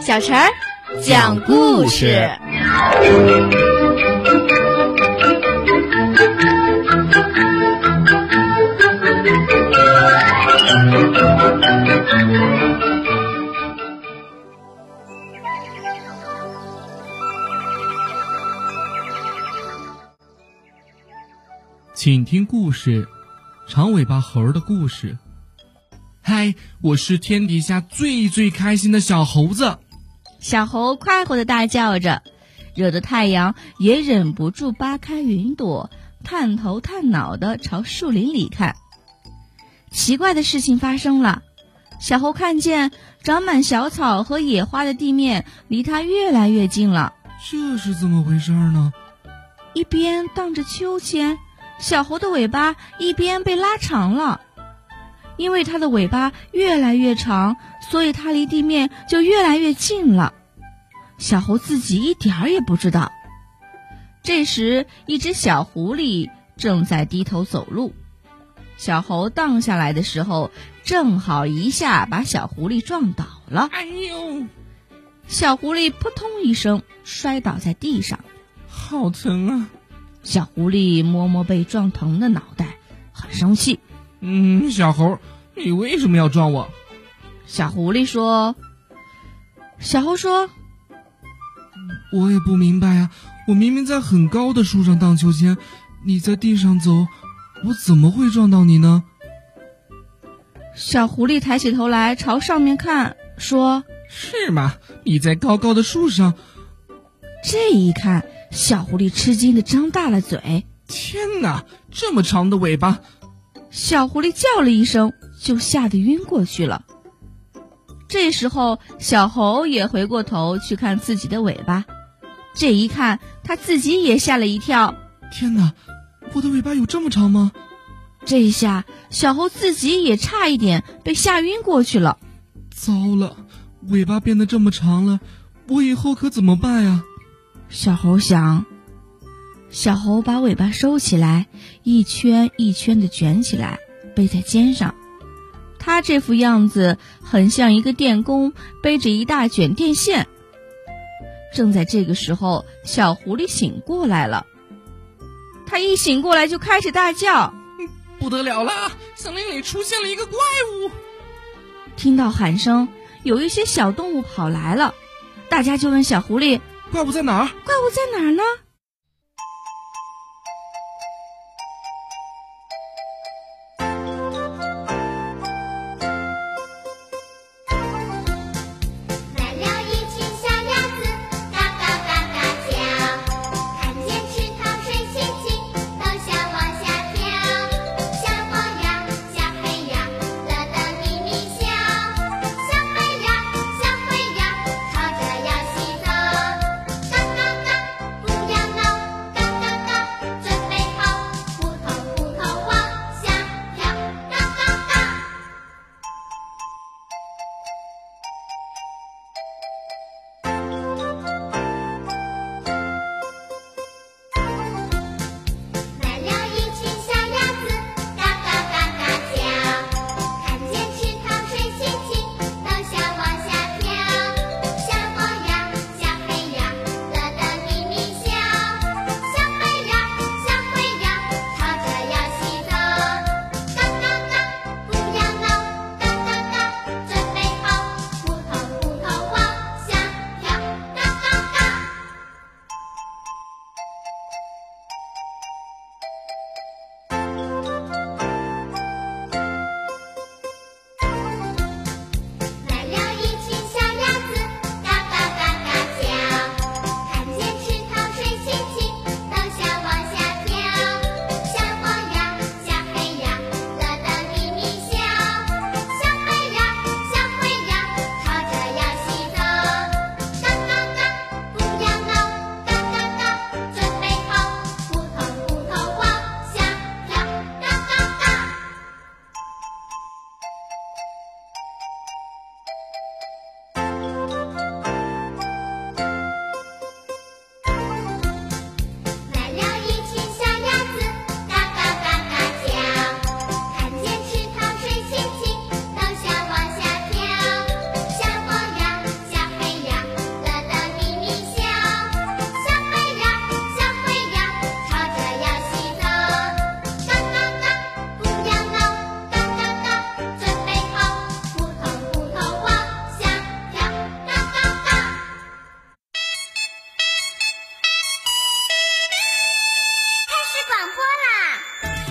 小陈儿讲故事。请听故事：长尾巴猴的故事。嗨，我是天底下最最开心的小猴子。小猴快活的大叫着，惹得太阳也忍不住扒开云朵，探头探脑的朝树林里看。奇怪的事情发生了，小猴看见长满小草和野花的地面离它越来越近了。这是怎么回事呢？一边荡着秋千，小猴的尾巴一边被拉长了。因为它的尾巴越来越长，所以它离地面就越来越近了。小猴自己一点儿也不知道。这时，一只小狐狸正在低头走路。小猴荡下来的时候，正好一下把小狐狸撞倒了。哎呦！小狐狸扑通一声摔倒在地上，好疼啊！小狐狸摸摸被撞疼的脑袋，很生气。嗯，小猴，你为什么要撞我？小狐狸说。小猴说：“我也不明白呀，我明明在很高的树上荡秋千，你在地上走，我怎么会撞到你呢？”小狐狸抬起头来朝上面看，说：“是吗？你在高高的树上。”这一看，小狐狸吃惊的张大了嘴：“天哪，这么长的尾巴！”小狐狸叫了一声，就吓得晕过去了。这时候，小猴也回过头去看自己的尾巴，这一看，他自己也吓了一跳。天哪，我的尾巴有这么长吗？这一下，小猴自己也差一点被吓晕过去了。糟了，尾巴变得这么长了，我以后可怎么办呀？小猴想。小猴把尾巴收起来，一圈一圈的卷起来，背在肩上。他这副样子很像一个电工背着一大卷电线。正在这个时候，小狐狸醒过来了。它一醒过来就开始大叫：“不得了了！森林里出现了一个怪物！”听到喊声，有一些小动物跑来了，大家就问小狐狸：“怪物在哪儿？怪物在哪儿呢？”广播啦。